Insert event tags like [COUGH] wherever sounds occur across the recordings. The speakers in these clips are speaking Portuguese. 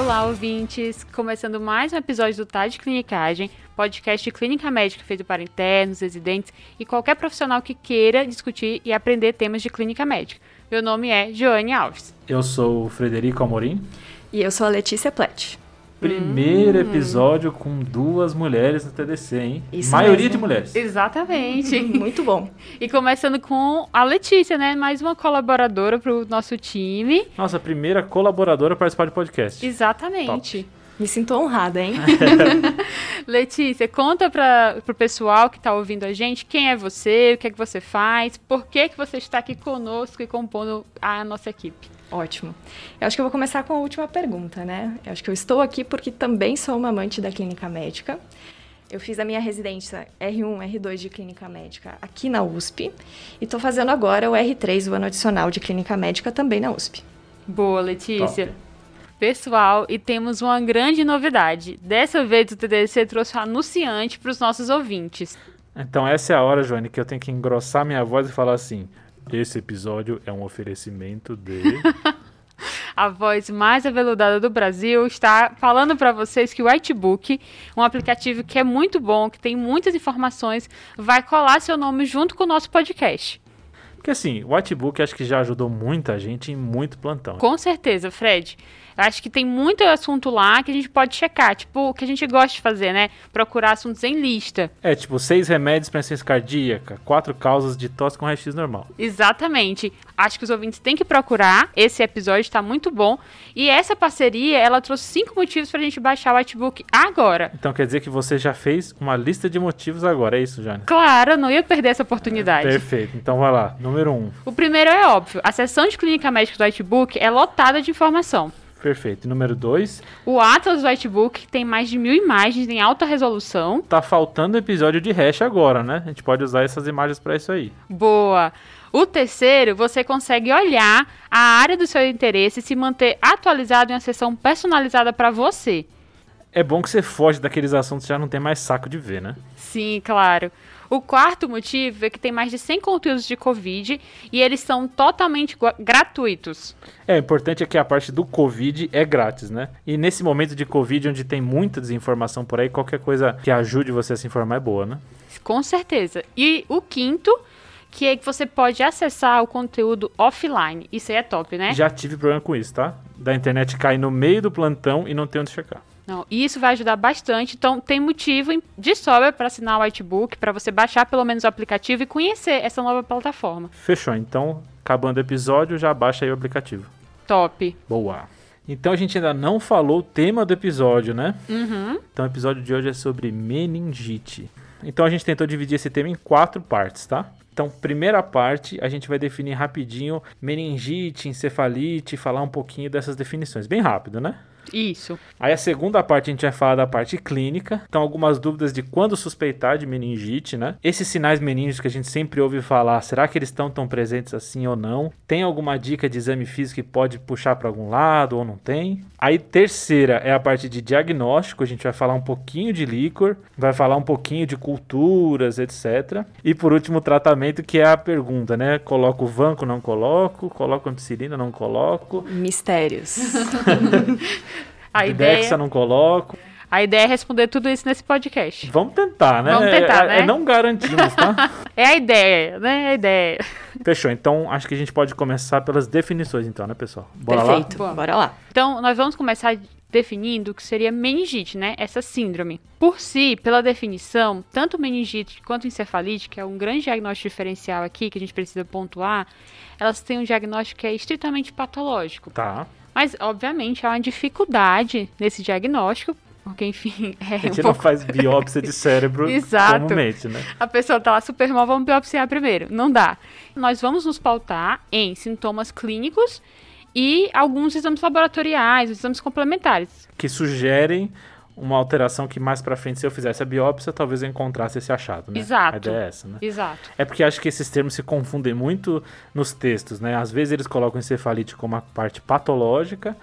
Olá, ouvintes! Começando mais um episódio do Tá de Clinicagem, podcast de clínica médica feito para internos, residentes e qualquer profissional que queira discutir e aprender temas de clínica médica. Meu nome é Joane Alves. Eu sou o Frederico Amorim. E eu sou a Letícia Plett. Primeiro hum. episódio com duas mulheres no TDC, hein? Isso Maioria mesmo. de mulheres. Exatamente. [LAUGHS] Muito bom. E começando com a Letícia, né? Mais uma colaboradora para o nosso time. Nossa, primeira colaboradora a participar do podcast. Exatamente. Top. Me sinto honrada, hein? [LAUGHS] Letícia, conta para o pessoal que está ouvindo a gente quem é você, o que é que você faz, por que, que você está aqui conosco e compondo a nossa equipe. Ótimo. Eu acho que eu vou começar com a última pergunta, né? Eu acho que eu estou aqui porque também sou uma amante da clínica médica. Eu fiz a minha residência R1, R2 de clínica médica aqui na USP e estou fazendo agora o R3, o ano adicional de clínica médica também na USP. Boa, Letícia. Top. Pessoal, e temos uma grande novidade. Dessa vez o TDC trouxe um anunciante para os nossos ouvintes. Então essa é a hora, Joane, que eu tenho que engrossar minha voz e falar assim: esse episódio é um oferecimento de. [LAUGHS] a voz mais aveludada do Brasil está falando para vocês que o Whitebook, um aplicativo que é muito bom, que tem muitas informações, vai colar seu nome junto com o nosso podcast. Porque assim, o Whitebook acho que já ajudou muita gente em muito plantão. Com certeza, Fred. Eu acho que tem muito assunto lá que a gente pode checar, tipo, o que a gente gosta de fazer, né? Procurar assuntos em lista. É, tipo, seis remédios para insuficiência cardíaca, quatro causas de tosse com raio-x normal. Exatamente. Acho que os ouvintes têm que procurar. Esse episódio está muito bom. E essa parceria, ela trouxe cinco motivos para a gente baixar o Whitebook agora. Então quer dizer que você já fez uma lista de motivos agora, é isso, Jane? Claro, não ia perder essa oportunidade. É, perfeito. Então vai lá. Número um. O primeiro é óbvio. A seção de clínica médica do Whitebook é lotada de informação. Perfeito. E número 2. O Atlas Whitebook tem mais de mil imagens em alta resolução. Tá faltando episódio de hash agora, né? A gente pode usar essas imagens para isso aí. Boa. O terceiro, você consegue olhar a área do seu interesse e se manter atualizado em uma sessão personalizada para você. É bom que você foge daqueles assuntos que já não tem mais saco de ver, né? Sim, claro. O quarto motivo é que tem mais de 100 conteúdos de Covid e eles são totalmente gratuitos. É, o importante é que a parte do Covid é grátis, né? E nesse momento de Covid, onde tem muita desinformação por aí, qualquer coisa que ajude você a se informar é boa, né? Com certeza. E o quinto que é que você pode acessar o conteúdo offline. Isso aí é top, né? Já tive problema com isso, tá? Da internet cair no meio do plantão e não ter onde checar. Não, e isso vai ajudar bastante. Então, tem motivo de sobra para assinar o Whitebook, para você baixar pelo menos o aplicativo e conhecer essa nova plataforma. Fechou. Então, acabando o episódio, já baixa aí o aplicativo. Top. Boa. Então, a gente ainda não falou o tema do episódio, né? Uhum. Então, o episódio de hoje é sobre meningite. Então, a gente tentou dividir esse tema em quatro partes, tá? Então, primeira parte, a gente vai definir rapidinho meningite, encefalite, falar um pouquinho dessas definições. Bem rápido, né? Isso. Aí a segunda parte a gente vai falar da parte clínica. Então, algumas dúvidas de quando suspeitar de meningite, né? Esses sinais meningos que a gente sempre ouve falar, será que eles estão tão presentes assim ou não? Tem alguma dica de exame físico que pode puxar para algum lado ou não tem? Aí, terceira é a parte de diagnóstico. A gente vai falar um pouquinho de líquor, vai falar um pouquinho de culturas, etc. E por último, tratamento, que é a pergunta, né? Coloco vanco, não coloco? Coloco ampicilina, não coloco? Mistérios. [LAUGHS] A Idexa ideia, não coloco. a ideia é responder tudo isso nesse podcast. Vamos tentar, né? Vamos tentar, é, né? é não garantimos, tá? [LAUGHS] É a ideia, né? É a ideia. Fechou. Então, acho que a gente pode começar pelas definições, então, né, pessoal? Bora Perfeito. Boa. Bora lá. Então, nós vamos começar definindo o que seria meningite, né? Essa síndrome. Por si, pela definição, tanto meningite quanto encefalite, que é um grande diagnóstico diferencial aqui que a gente precisa pontuar, elas têm um diagnóstico que é estritamente patológico. lá? Tá. Mas, obviamente, há uma dificuldade nesse diagnóstico, porque, enfim, [LAUGHS] é A gente um não pouco... faz biópsia de cérebro [LAUGHS] Exato. comumente, né? A pessoa tá lá super mal, vamos biopsiar primeiro. Não dá. Nós vamos nos pautar em sintomas clínicos e alguns exames laboratoriais, exames complementares. Que sugerem uma alteração que mais pra frente, se eu fizesse a biópsia, talvez eu encontrasse esse achado, né? Exato. A ideia é essa, né? Exato. É porque acho que esses termos se confundem muito nos textos, né? Às vezes eles colocam encefalite como a parte patológica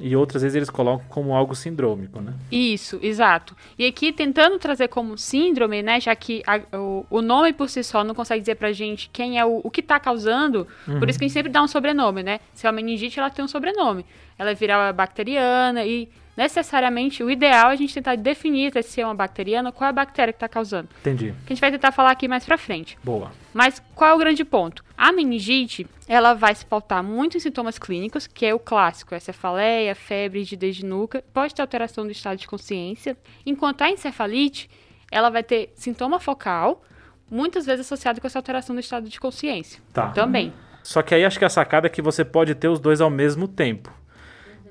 e outras vezes eles colocam como algo sindrômico, né? Isso, exato. E aqui tentando trazer como síndrome, né, já que a, o, o, nome por si só não consegue dizer pra gente quem é o, o que tá causando, uhum. por isso que a gente sempre dá um sobrenome, né? Se é uma meningite, ela tem um sobrenome. Ela é viral bacteriana e necessariamente o ideal é a gente tentar definir se é uma bacteriana, qual é a bactéria que está causando. Entendi. Que a gente vai tentar falar aqui mais pra frente. Boa. Mas qual é o grande ponto? A meningite, ela vai se pautar muito em sintomas clínicos, que é o clássico, é cefaleia, febre, rigidez de nuca, pode ter alteração do estado de consciência, enquanto a encefalite, ela vai ter sintoma focal, muitas vezes associado com essa alteração do estado de consciência. Tá. Também. Só que aí acho que a sacada é que você pode ter os dois ao mesmo tempo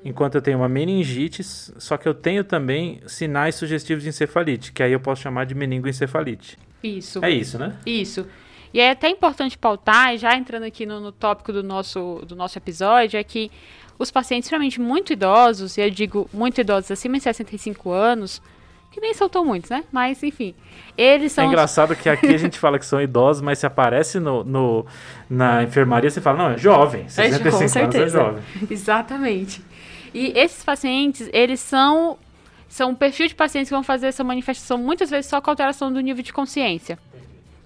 enquanto eu tenho uma meningite, só que eu tenho também sinais sugestivos de encefalite, que aí eu posso chamar de meningoencefalite. Isso. É isso, né? Isso. E é até importante pautar, já entrando aqui no, no tópico do nosso, do nosso episódio, é que os pacientes realmente muito idosos, e eu digo muito idosos acima de 65 anos, que nem são tão muitos, né? Mas, enfim, eles são... É engraçado que aqui a gente fala que são idosos, mas se aparece no, no na enfermaria, você fala, não, é jovem, 65 é, anos é jovem. Exatamente. E esses pacientes, eles são são um perfil de pacientes que vão fazer essa manifestação muitas vezes só com alteração do nível de consciência.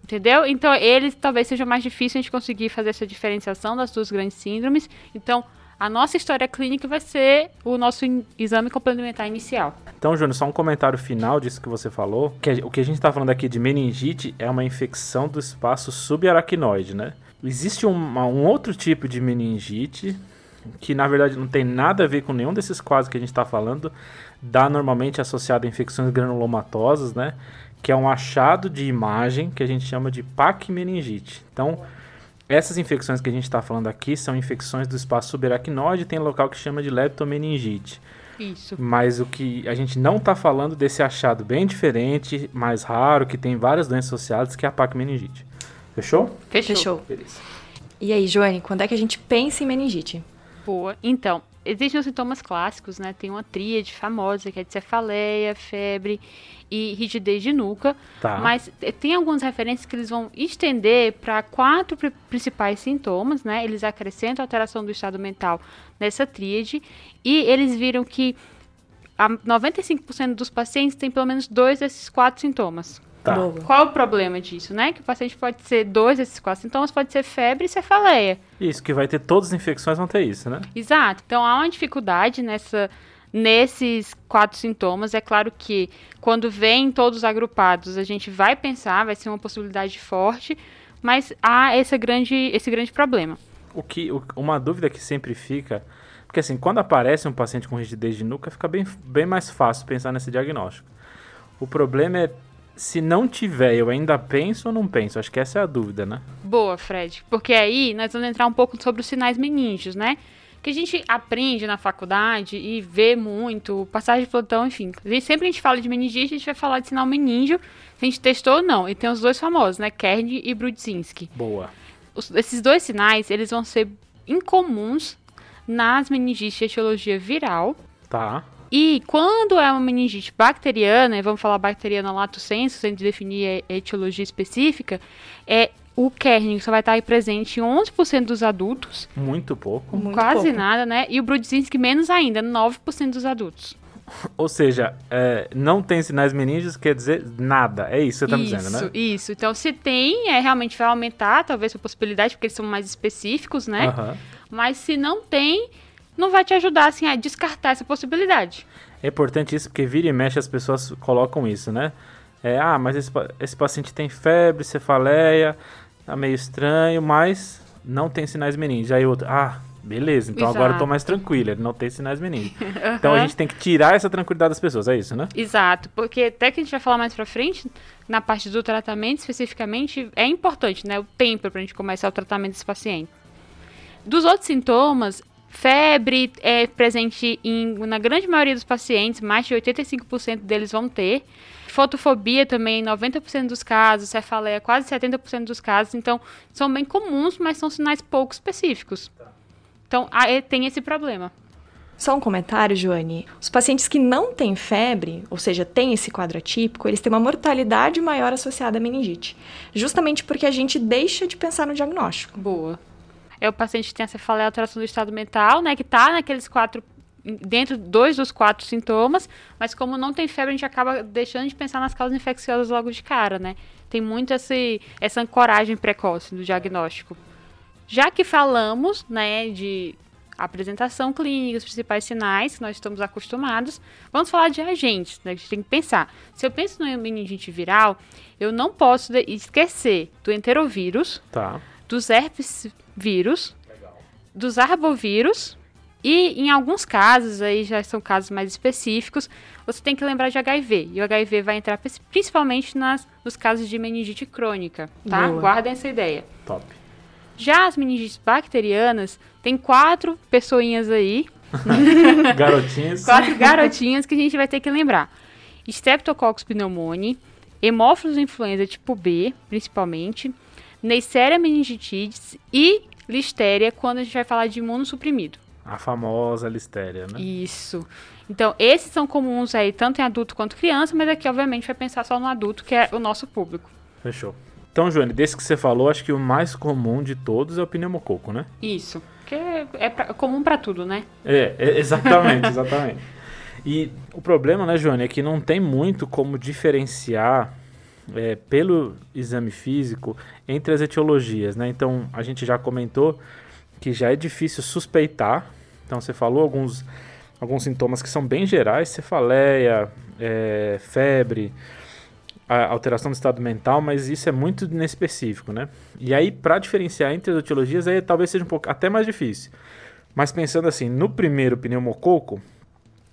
Entendeu? Então, eles talvez seja mais difícil a gente conseguir fazer essa diferenciação das duas grandes síndromes. Então, a nossa história clínica vai ser o nosso exame complementar inicial. Então, Júnior, só um comentário final disso que você falou. Que o que a gente está falando aqui de meningite é uma infecção do espaço subaracnoide, né? Existe um, um outro tipo de meningite que na verdade não tem nada a ver com nenhum desses quadros que a gente está falando, dá normalmente associado a infecções granulomatosas, né? Que é um achado de imagem que a gente chama de pacmeningite. Então, essas infecções que a gente está falando aqui são infecções do espaço subaracnoide, tem local que chama de leptomeningite. Isso. Mas o que a gente não está falando desse achado bem diferente, mais raro, que tem várias doenças associadas, que é a pacmeningite. Fechou? Fechou. Fechou. Beleza. E aí, Joane, quando é que a gente pensa em meningite? Boa. Então, existem os sintomas clássicos, né? Tem uma tríade famosa, que é de cefaleia, febre e rigidez de nuca. Tá. Mas tem algumas referências que eles vão estender para quatro principais sintomas, né? Eles acrescentam alteração do estado mental nessa tríade e eles viram que 95% dos pacientes têm pelo menos dois desses quatro sintomas. Tá. Qual o problema disso, né? Que o paciente pode ser dois desses quatro sintomas, pode ser febre e cefaleia. Isso, que vai ter todas as infecções vão ter isso, né? Exato. Então há uma dificuldade nessa nesses quatro sintomas. É claro que quando vem todos agrupados, a gente vai pensar, vai ser uma possibilidade forte, mas há esse grande, esse grande problema. O que, uma dúvida que sempre fica, porque assim, quando aparece um paciente com rigidez de nuca, fica bem, bem mais fácil pensar nesse diagnóstico. O problema é se não tiver, eu ainda penso ou não penso? Acho que essa é a dúvida, né? Boa, Fred. Porque aí nós vamos entrar um pouco sobre os sinais meníngeos, né? Que a gente aprende na faculdade e vê muito, passagem de plantão, enfim. Sempre a gente fala de meningite, a gente vai falar de sinal meníngeo, se a gente testou ou não. E tem os dois famosos, né? Kern e Brudzinski. Boa. Os, esses dois sinais, eles vão ser incomuns nas meningites de etiologia viral. Tá. E quando é uma meningite bacteriana, vamos falar bacteriana lato sensu, sem definir a etiologia específica, é o Kern só vai estar aí presente em 11% dos adultos. Muito pouco. Muito quase pouco. nada, né? E o Brudzinski menos ainda, 9% dos adultos. [LAUGHS] Ou seja, é, não tem sinais meningos, quer dizer nada. É isso que você está dizendo, né? Isso, isso. Então, se tem, é, realmente vai aumentar, talvez, a possibilidade, porque eles são mais específicos, né? Uhum. Mas se não tem, não vai te ajudar assim, a descartar essa possibilidade. É importante isso porque vira e mexe as pessoas colocam isso, né? É, ah, mas esse, esse paciente tem febre, cefaleia, tá meio estranho, mas não tem sinais meningos. Aí outro, ah, beleza, então Exato. agora eu tô mais tranquila, ele não tem sinais meningos. [LAUGHS] Então a gente tem que tirar essa tranquilidade das pessoas, é isso, né? Exato, porque até que a gente vai falar mais pra frente, na parte do tratamento especificamente, é importante, né, o tempo pra gente começar o tratamento desse paciente. Dos outros sintomas, Febre é presente em, na grande maioria dos pacientes, mais de 85% deles vão ter. Fotofobia também, 90% dos casos, cefaleia, quase 70% dos casos. Então, são bem comuns, mas são sinais pouco específicos. Então, tem esse problema. Só um comentário, Joane. Os pacientes que não têm febre, ou seja, têm esse quadro atípico, eles têm uma mortalidade maior associada à meningite. Justamente porque a gente deixa de pensar no diagnóstico. Boa é o paciente que tem a cefaleia alteração do estado mental, né, que está naqueles quatro dentro dois dos quatro sintomas, mas como não tem febre, a gente acaba deixando de pensar nas causas infecciosas logo de cara, né? Tem muito esse, essa ancoragem precoce do diagnóstico. Já que falamos, né, de apresentação clínica, os principais sinais que nós estamos acostumados, vamos falar de agentes, né? A gente tem que pensar. Se eu penso no meningite viral, eu não posso esquecer do enterovírus, Tá. dos herpes vírus, dos arbovírus e em alguns casos, aí já são casos mais específicos, você tem que lembrar de HIV. E o HIV vai entrar principalmente nas, nos casos de meningite crônica, tá? Boa. Guardem essa ideia. Top. Já as meningites bacterianas, tem quatro pessoinhas aí, [LAUGHS] Garotinhas. quatro garotinhas que a gente vai ter que lembrar. Streptococcus pneumoniae, Haemophilus influenza tipo B, principalmente, Neisseria meningitidis e Listeria, quando a gente vai falar de imunossuprimido. A famosa listéria, né? Isso. Então, esses são comuns aí, tanto em adulto quanto criança, mas aqui, obviamente, vai pensar só no adulto, que é o nosso público. Fechou. Então, Joane, desse que você falou, acho que o mais comum de todos é o pneumococo, né? Isso. Que é, é pra- comum pra tudo, né? É, é, exatamente, [LAUGHS] exatamente. E o problema, né, Joane, é que não tem muito como diferenciar é, pelo exame físico entre as etiologias, né? Então, a gente já comentou que já é difícil suspeitar. Então, você falou alguns, alguns sintomas que são bem gerais, cefaleia, é, febre, alteração do estado mental, mas isso é muito inespecífico, né? E aí, para diferenciar entre as etiologias, aí talvez seja um pouco até mais difícil. Mas pensando assim, no primeiro pneumococo,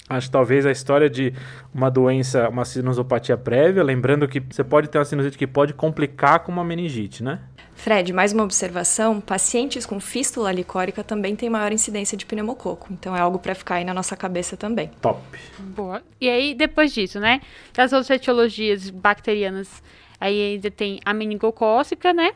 acho que talvez a história de uma doença, uma sinusopatia prévia, lembrando que você pode ter uma sinusite que pode complicar com uma meningite, né? Fred, mais uma observação: pacientes com fístula licórica também têm maior incidência de pneumococo. Então é algo para ficar aí na nossa cabeça também. Top. Boa. E aí, depois disso, né? Das outras etiologias bacterianas, aí ainda tem a meningocócica, né?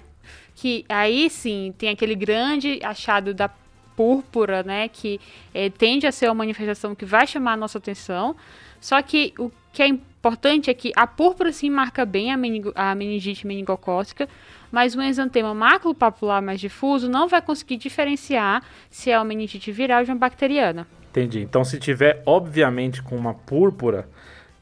Que aí sim tem aquele grande achado da púrpura, né? Que eh, tende a ser uma manifestação que vai chamar a nossa atenção. Só que o que é importante é que a púrpura sim marca bem a, meningo, a meningite meningocócica, mas o exantema maculopapular mais difuso não vai conseguir diferenciar se é uma meningite viral de uma bacteriana. Entendi. Então, se tiver, obviamente, com uma púrpura,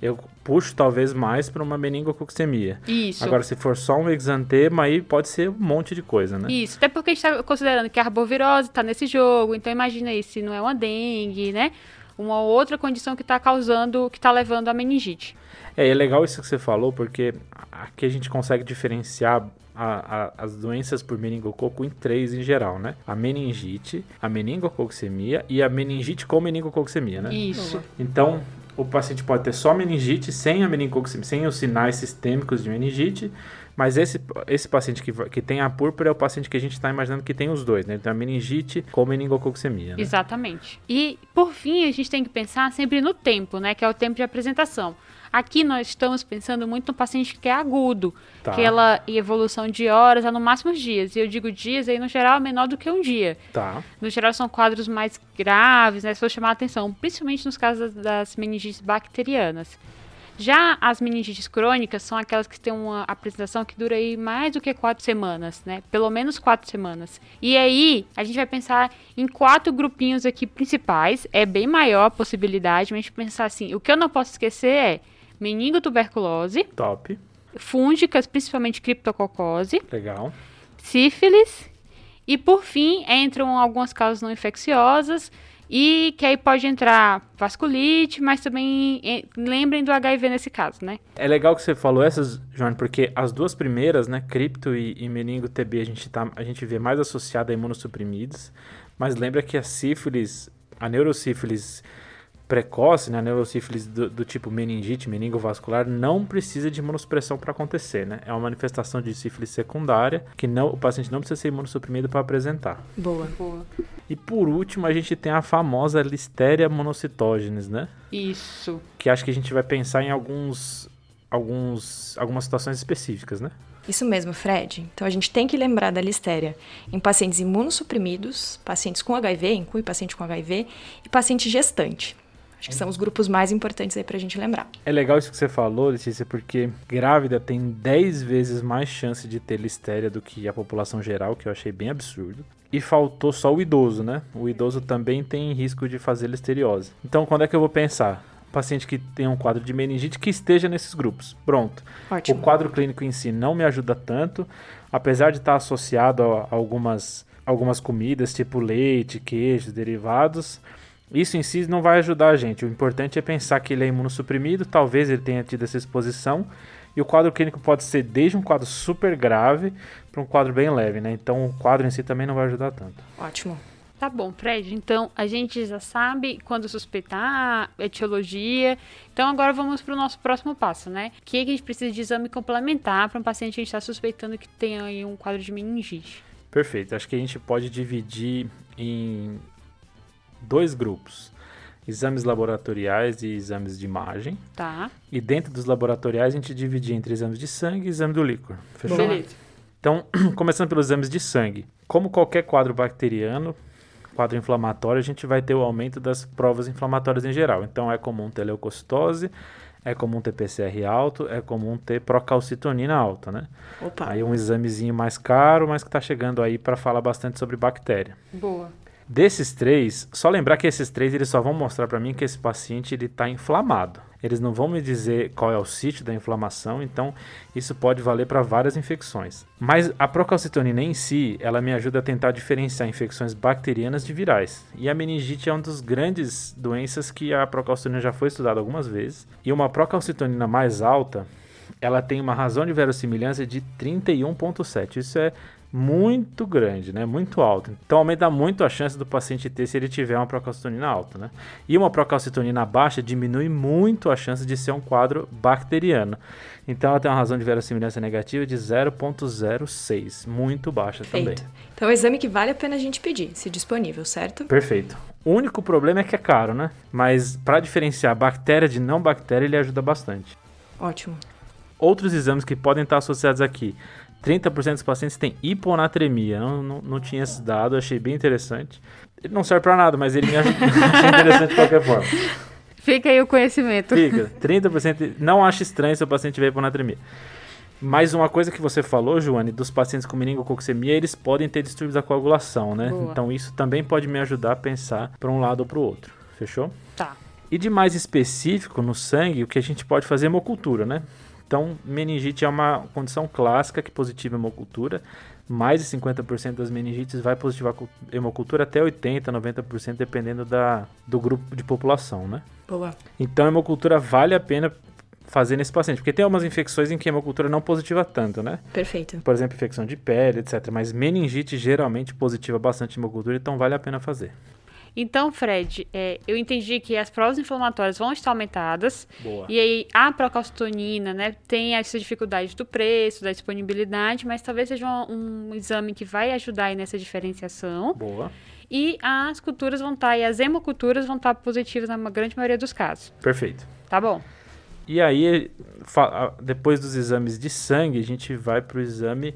eu puxo talvez mais para uma meningococcemia. Isso. Agora, se for só um exantema, aí pode ser um monte de coisa, né? Isso, até porque a gente está considerando que a arbovirose está nesse jogo, então imagina aí se não é uma dengue, né? Uma outra condição que está causando, que está levando a meningite. É, é legal isso que você falou, porque aqui a gente consegue diferenciar a- a- as doenças por meningococo em três em geral, né? A meningite, a meningococcemia e a meningite com meningococcemia, né? Isso. Então, o paciente pode ter só meningite sem a meningococcemia, sem os sinais sistêmicos de meningite, mas esse, esse paciente que, que tem a púrpura é o paciente que a gente está imaginando que tem os dois, né? Tem a meningite com meningococcemia, né? Exatamente. E, por fim, a gente tem que pensar sempre no tempo, né? Que é o tempo de apresentação. Aqui nós estamos pensando muito no paciente que é agudo, Tá. aquela evolução de horas a no máximo dias. E eu digo dias aí, no geral, é menor do que um dia. Tá. No geral, são quadros mais graves, né? Se for chamar a atenção, principalmente nos casos das, das meningites bacterianas. Já as meningites crônicas são aquelas que têm uma apresentação que dura aí mais do que quatro semanas, né? Pelo menos quatro semanas. E aí, a gente vai pensar em quatro grupinhos aqui principais. É bem maior a possibilidade, mas a gente pensar assim, o que eu não posso esquecer é meningotuberculose, Top. fúngicas, principalmente criptococose, Legal. sífilis e por fim entram algumas causas não infecciosas e que aí pode entrar vasculite, mas também eh, lembrem do HIV nesse caso, né? É legal que você falou essas, João, porque as duas primeiras, né, cripto e, e meningo TB, a gente, tá, a gente vê mais associada a imunossuprimidos, mas lembra que a sífilis, a neurosífilis precoce, né, a neurosífilis do, do tipo meningite, meningovascular, não precisa de imunossupressão para acontecer, né? É uma manifestação de sífilis secundária que não, o paciente não precisa ser imunossuprimido para apresentar. Boa. E por último, a gente tem a famosa Listeria monocytogenes, né? Isso. que acho que a gente vai pensar em alguns, alguns, algumas situações específicas, né? Isso mesmo, Fred. Então a gente tem que lembrar da listéria em pacientes imunossuprimidos, pacientes com HIV, inclui paciente com HIV, e paciente gestante. Acho que são os grupos mais importantes aí pra gente lembrar. É legal isso que você falou, Letícia, porque grávida tem 10 vezes mais chance de ter listéria do que a população geral, que eu achei bem absurdo. E faltou só o idoso, né? O idoso também tem risco de fazer listeriose. Então, quando é que eu vou pensar? Paciente que tem um quadro de meningite que esteja nesses grupos. Pronto. Ótimo. O quadro clínico em si não me ajuda tanto, apesar de estar associado a algumas, algumas comidas, tipo leite, queijo, derivados isso em si não vai ajudar a gente. O importante é pensar que ele é imunossuprimido, talvez ele tenha tido essa exposição. E o quadro clínico pode ser desde um quadro super grave para um quadro bem leve, né? Então o quadro em si também não vai ajudar tanto. Ótimo. Tá bom, Fred. Então a gente já sabe quando suspeitar, etiologia. Então agora vamos para o nosso próximo passo, né? O que a gente precisa de exame complementar para um paciente que a gente está suspeitando que tenha aí um quadro de meningite? Perfeito. Acho que a gente pode dividir em dois grupos: exames laboratoriais e exames de imagem. Tá. E dentro dos laboratoriais a gente divide entre exames de sangue e exame do líquor. Fechou? Beleza. Então, [CLEARS THROAT] começando pelos exames de sangue. Como qualquer quadro bacteriano, quadro inflamatório, a gente vai ter o aumento das provas inflamatórias em geral. Então, é comum ter leucocitose, é comum ter PCR alto, é comum ter procalcitonina alta, né? Opa. Aí um examezinho mais caro, mas que está chegando aí para falar bastante sobre bactéria. Boa. Desses três, só lembrar que esses três eles só vão mostrar para mim que esse paciente ele está inflamado. Eles não vão me dizer qual é o sítio da inflamação, então isso pode valer para várias infecções. Mas a procalcitonina em si, ela me ajuda a tentar diferenciar infecções bacterianas de virais. E a meningite é uma das grandes doenças que a procalcitonina já foi estudada algumas vezes. E uma procalcitonina mais alta, ela tem uma razão de verossimilhança de 31.7. Isso é muito grande, né? Muito alto. Então aumenta muito a chance do paciente ter se ele tiver uma procalcitonina alta, né? E uma procalcitonina baixa diminui muito a chance de ser um quadro bacteriano. Então ela tem uma razão de verossimilhança negativa de 0.06, muito baixa também. Então é um exame que vale a pena a gente pedir, se disponível, certo? Perfeito. O único problema é que é caro, né? Mas para diferenciar bactéria de não bactéria, ele ajuda bastante. Ótimo. Outros exames que podem estar associados aqui 30% dos pacientes têm hiponatremia. Não, não, não tinha esse dado, achei bem interessante. Ele não serve para nada, mas ele [LAUGHS] me achei interessante de qualquer forma. Fica aí o conhecimento. Fica. 30% não acho estranho se o paciente tiver hiponatremia. Mas uma coisa que você falou, Joane, dos pacientes com meningococcemia, eles podem ter distúrbios da coagulação, né? Boa. Então isso também pode me ajudar a pensar para um lado ou para o outro. Fechou? Tá. E de mais específico no sangue, o que a gente pode fazer é hemocultura, né? Então, meningite é uma condição clássica que positiva hemocultura. Mais de 50% das meningites vai positivar cu- hemocultura, até 80%, 90%, dependendo da, do grupo de população, né? Boa. Então, a hemocultura vale a pena fazer nesse paciente, porque tem algumas infecções em que a hemocultura não positiva tanto, né? Perfeito. Por exemplo, infecção de pele, etc. Mas meningite geralmente positiva bastante hemocultura, então vale a pena fazer. Então, Fred, é, eu entendi que as provas inflamatórias vão estar aumentadas. Boa. E aí, a procalcitonina, né, tem essa dificuldade do preço, da disponibilidade, mas talvez seja um, um exame que vai ajudar aí nessa diferenciação. Boa. E as culturas vão estar, e as hemoculturas vão estar positivas na grande maioria dos casos. Perfeito. Tá bom? E aí, depois dos exames de sangue, a gente vai para o exame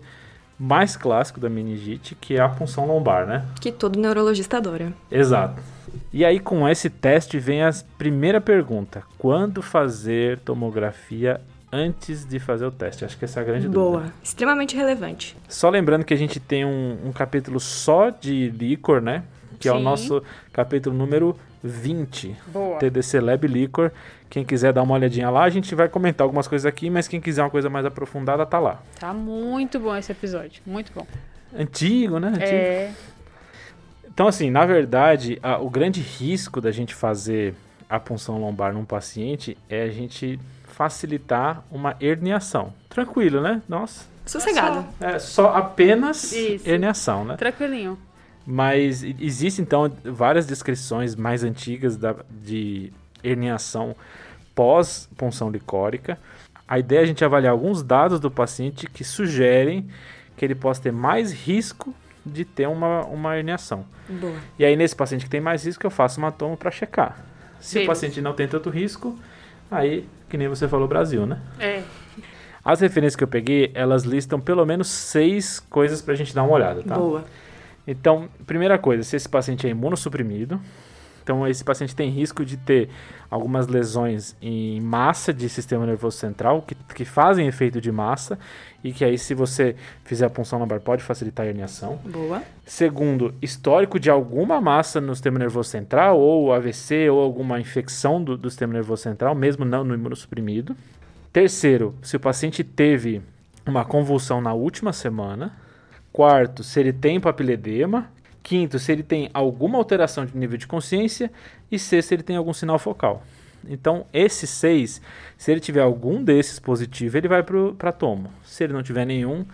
mais clássico da meningite, que é a punção lombar, né? Que todo neurologista adora. Exato. E aí, com esse teste, vem a primeira pergunta: quando fazer tomografia antes de fazer o teste? Acho que essa é a grande Boa. dúvida. Extremamente relevante. Só lembrando que a gente tem um, um capítulo só de líquor, né? Que é o Sim. nosso capítulo número 20. Boa. TDC Lab Liquor. Quem quiser dar uma olhadinha lá, a gente vai comentar algumas coisas aqui, mas quem quiser uma coisa mais aprofundada, tá lá. Tá muito bom esse episódio. Muito bom. Antigo, né? Antigo. É. Então, assim, na verdade, a- o grande risco da gente fazer a punção lombar num paciente é a gente facilitar uma herniação. Tranquilo, né? Nossa. Sossegado. É só apenas Isso. herniação, né? Tranquilinho. Mas existe então várias descrições mais antigas da- de herniação pós punção licórica. A ideia é a gente avaliar alguns dados do paciente que sugerem que ele possa ter mais risco de ter uma, uma herniação. Boa. E aí, nesse paciente que tem mais risco, eu faço uma toma para checar. Se Beleza. o paciente não tem tanto risco, aí, que nem você falou, Brasil, né? É. As referências que eu peguei, elas listam pelo menos seis coisas pra gente dar uma olhada, tá? Boa. Então, primeira coisa, se esse paciente é imunossuprimido, Então, esse paciente tem risco de ter algumas lesões em massa de sistema nervoso central, que, que fazem efeito de massa, e que aí, se você fizer a punção lombar, pode facilitar a herniação. Boa. Segundo, histórico de alguma massa no sistema nervoso central, ou AVC, ou alguma infecção do, do sistema nervoso central, mesmo não no imunossuprimido. Terceiro, se o paciente teve uma convulsão na última semana. Quarto, se ele tem papiledema. Quinto, se ele tem alguma alteração de nível de consciência. E sexto, se ele tem algum sinal focal. Então, esses seis, se ele tiver algum desses positivo, ele vai para tomo. Se ele não tiver nenhum,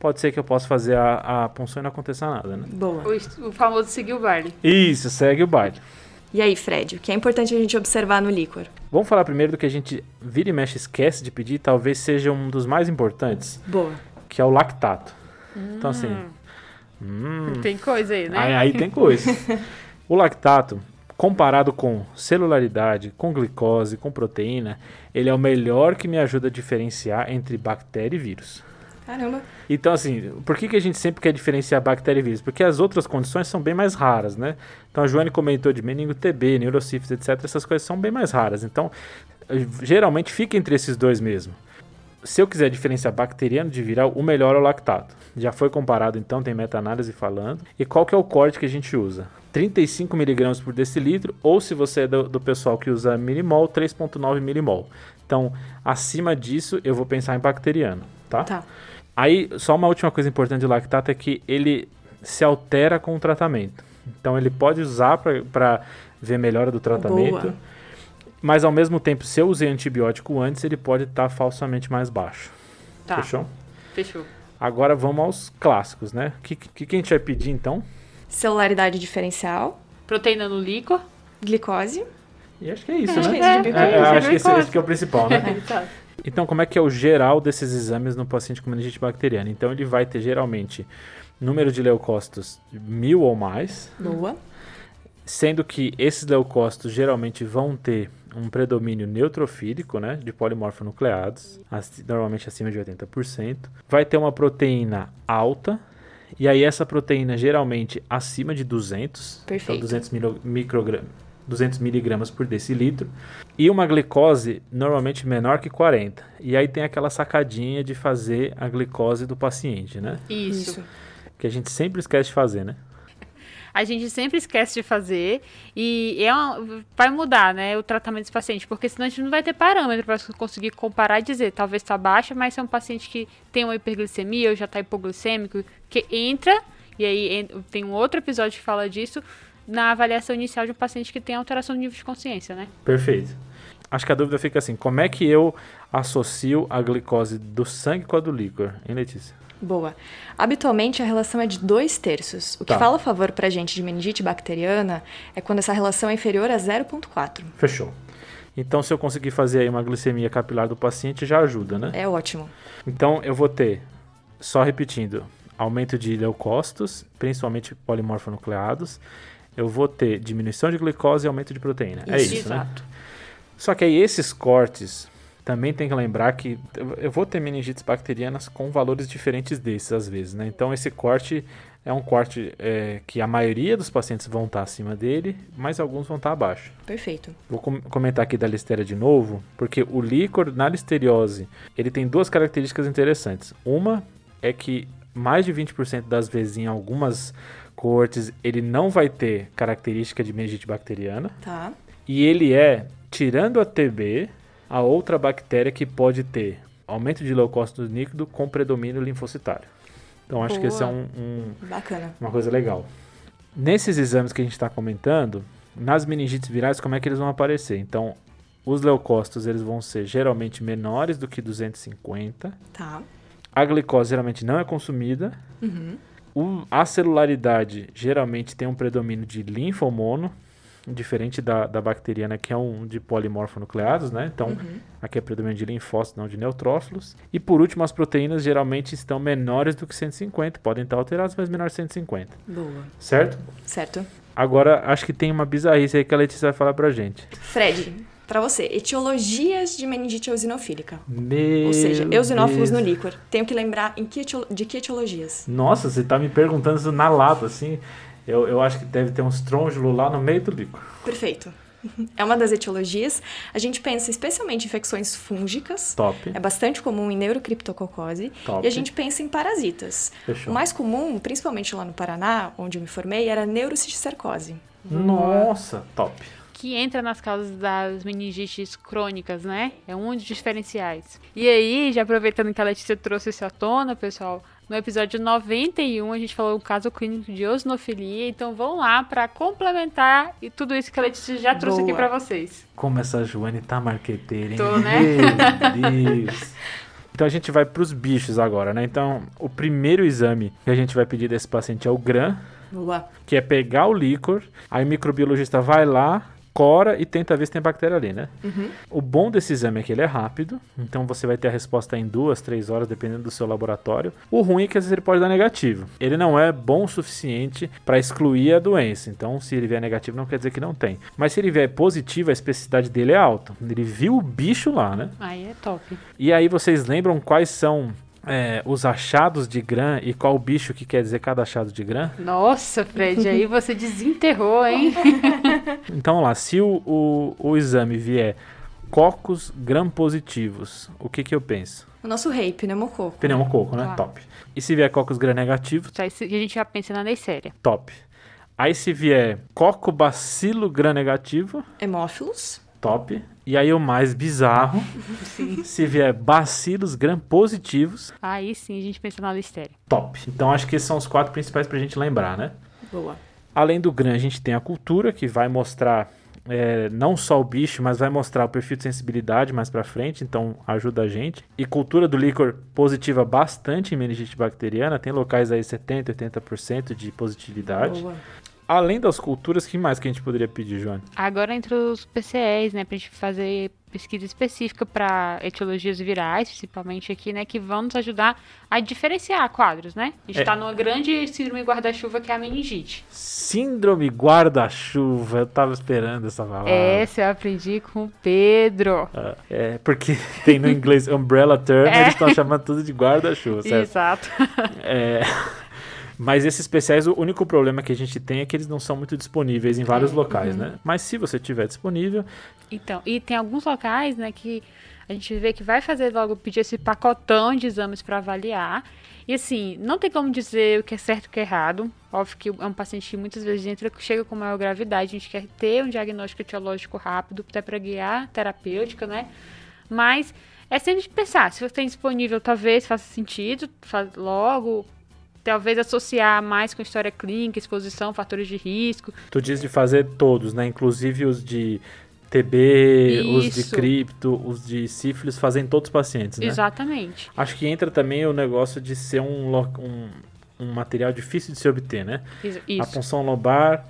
pode ser que eu possa fazer a, a punção e não aconteça nada, né? Boa. O, o famoso seguir o baile. Isso, segue o baile. E aí, Fred, o que é importante a gente observar no líquor? Vamos falar primeiro do que a gente vira e mexe esquece de pedir, talvez seja um dos mais importantes, Boa. que é o lactato. Então, assim, hum, Tem coisa aí, né? Aí, aí tem coisa. [LAUGHS] o lactato, comparado com celularidade, com glicose, com proteína, ele é o melhor que me ajuda a diferenciar entre bactéria e vírus. Caramba. Então, assim, por que, que a gente sempre quer diferenciar bactéria e vírus? Porque as outras condições são bem mais raras, né? Então, a Joane comentou de meningo TB, neurocífilis, etc. Essas coisas são bem mais raras. Então, eh, geralmente fica entre esses dois mesmo. Se eu quiser diferenciar bacteriano de viral, o melhor é o lactato. Já foi comparado, então, tem meta-análise falando. E qual que é o corte que a gente usa? 35 miligramas por decilitro, ou se você é do, do pessoal que usa milimol, 3.9 milimol. Então, acima disso, eu vou pensar em bacteriano, tá? Tá. Aí, só uma última coisa importante do lactato é que ele se altera com o tratamento. Então, ele pode usar para ver melhora do tratamento. Boa. Mas, ao mesmo tempo, se eu usei antibiótico antes, ele pode estar falsamente mais baixo. Tá, Fechou? fechou. Agora, vamos aos clássicos, né? O que, que, que a gente vai pedir, então? Celularidade diferencial, Proteína no líquor. glicose. E acho que é isso, Acho né? que é É, é, acho que esse, esse que é o principal, né? [LAUGHS] Tá. Então, como é que é o geral desses exames no paciente com meningite bacteriana? Então, ele vai ter geralmente número de leucócitos de mil ou mais, Boa. Sendo que esses leucócitos geralmente vão ter um predomínio neutrofílico, né, de polimorfonucleados, normalmente acima de 80%. Vai ter uma proteína alta, e aí essa proteína geralmente acima de 200, Perfeito. então 200 milo- microgra- 200 miligramas por decilitro, e uma glicose normalmente menor que 40. E aí tem aquela sacadinha de fazer a glicose do paciente, né? Isso. Que a gente sempre esquece de fazer, né? A gente sempre esquece de fazer e é uma- vai mudar, né, o tratamento desse paciente, porque senão a gente não vai ter parâmetro para conseguir comparar e dizer, talvez está baixa, mas é um paciente que tem uma hiperglicemia ou já está hipoglicêmico, que entra, e aí tem um outro episódio que fala disso, na avaliação inicial de um paciente que tem alteração do nível de consciência, né? Perfeito. Acho que a dúvida fica assim: como é que eu associo a glicose do sangue com a do líquor, hein, Letícia? Boa. Habitualmente a relação é de dois terços. O que Tá. fala a favor pra gente de meningite bacteriana é quando essa relação é inferior a 0,4. Fechou. Então, se eu conseguir fazer aí uma glicemia capilar do paciente, já ajuda, né? É ótimo. Então, eu vou ter, só repetindo, aumento de leucócitos, principalmente polimorfonucleados. Eu vou ter diminuição de glicose e aumento de proteína. é Isso, isso, né? Exato. Só que aí esses cortes também tem que lembrar que eu- vou ter meningites bacterianas com valores diferentes desses às vezes, né? Então esse corte é um corte é, que a maioria dos pacientes vão estar acima dele, mas alguns vão estar abaixo. Perfeito. Vou com- comentar aqui da listeria de novo, porque o líquor na listeriose, ele tem duas características interessantes. Uma é que mais de 20% das vezes em algumas cortes ele não vai ter característica de meningite bacteriana. Tá. E ele é, tirando a TB, a outra bactéria que pode ter aumento de leucócito líquido com predomínio linfocitário. Então acho que esse é Boa. um- um, uma coisa legal. Nesses exames que a gente está comentando, nas meningites virais, como é que eles vão aparecer? Então, os leucócitos eles vão ser geralmente menores do que 250. Tá. A glicose geralmente não é consumida. Uhum. O- a celularidade geralmente tem um predomínio de linfomono, diferente da, da bacteriana, que é um de polimorfonucleados, né? Então, Uhum. aqui é predomínio de linfócitos, não de neutrófilos. E por último, as proteínas geralmente estão menores do que 150. Podem estar alteradas, mas menores de 150. Boa. Certo? Certo. Agora, acho que tem uma bizarrice aí que a Letícia vai falar pra gente. Fred, pra você, etiologias de meningite eosinofílica. Meu Ou seja, eosinófilos Deus. no líquor. Tenho que lembrar em que de que etiologias? Nossa, você tá me perguntando isso na lata, assim. Eu, eu acho que deve ter um estrôngulo lá no meio do líquor. Perfeito. É uma das etiologias. A gente pensa especialmente em infecções fúngicas. Top. É bastante comum em neurocriptococose. Top. E a gente pensa em parasitas. Fechou. O mais comum, principalmente lá no Paraná, onde eu me formei, era neurocisticercose. Nossa, top. que entra nas causas das meningites crônicas, né? É um dos diferenciais. E aí, já aproveitando que a Letícia trouxe isso à tona, pessoal, no episódio 91 a gente falou o caso clínico de osnofilia, então vão lá para complementar e tudo isso que a Letícia já trouxe aqui Boa. para vocês. Como essa Joane tá marqueteira, hein? Tô, né? Meu Deus. [LAUGHS] Então a gente vai pros bichos agora, né? Então, o primeiro exame que a gente vai pedir desse paciente é o GRAM, Boa. que é pegar o líquor, aí o microbiologista vai lá, cora e tenta ver se tem bactéria ali, né? O bom desse exame é que ele é rápido, então você vai ter a resposta em duas, três horas, dependendo do seu laboratório. O ruim é que às vezes ele pode dar negativo. Ele não é bom o suficiente para excluir a doença, então se ele vier negativo não quer dizer que não tem. Mas se ele vier positivo, a especificidade dele é alta. Ele viu o bicho lá, né? Aí é top. E aí vocês lembram quais são é, os achados de Gram e qual bicho que quer dizer cada achado de Gram? Nossa, Fred, aí você desenterrou, hein? [LAUGHS] Então vamos lá, se o, o, o exame vier cocos gram positivos, o que que eu penso? O nosso rei, pneumococo. Pneumococo, né? Claro. Top. E se vier cocos gram negativos, Isso aí a gente já pensa na Neisseria. top. Aí se vier coco bacilo gram negativo, Hemófilos. Top. E aí o mais bizarro, [LAUGHS] se vier bacilos gram positivos, Aí sim a gente pensa na Listeria. top. Então acho que esses são os quatro principais pra gente lembrar, né? Boa. Além do GRAM, a gente tem a cultura, que vai mostrar é, não só o bicho, mas vai mostrar o perfil de sensibilidade mais pra frente, então ajuda a gente. E cultura do líquor positiva bastante em meningite bacteriana, tem locais aí 70%, 80% de positividade. Boa. Além das culturas, que mais que a gente poderia pedir, Joane? Agora entre os PCEs, né, pra gente fazer pesquisa específica para etiologias virais, principalmente aqui, né, que vão nos ajudar a diferenciar quadros, né? A gente É. tá numa grande síndrome guarda-chuva que é a meningite. Síndrome guarda-chuva, eu tava esperando essa palavra. Essa eu aprendi com o Pedro. Ah, É, porque [LAUGHS] tem no inglês umbrella term, É. eles estão chamando tudo de guarda-chuva, certo? Exato. É, Mas esses especiais, o único problema que a gente tem é que eles não são muito disponíveis em vários locais, né? Mas se você tiver disponível, Então, e tem alguns locais, né, que a gente vê que vai fazer logo pedir esse pacotão de exames para avaliar. E assim, não tem como dizer o que é certo e o que é errado. Óbvio que é um paciente que muitas vezes entra, chega com maior gravidade, a gente quer ter um diagnóstico etiológico rápido, até para guiar terapêutica, né? Mas é sempre de pensar, se você tem disponível, talvez faça sentido, faz logo, talvez associar mais com história clínica, exposição, fatores de risco. tu diz de fazer todos, né? Inclusive os de TB, os de Isso. cripto, os de sífilis, fazem todos os pacientes, né? Exatamente. Acho que entra também o negócio de ser um, um, um material difícil de se obter, né? Isso. A punção lombar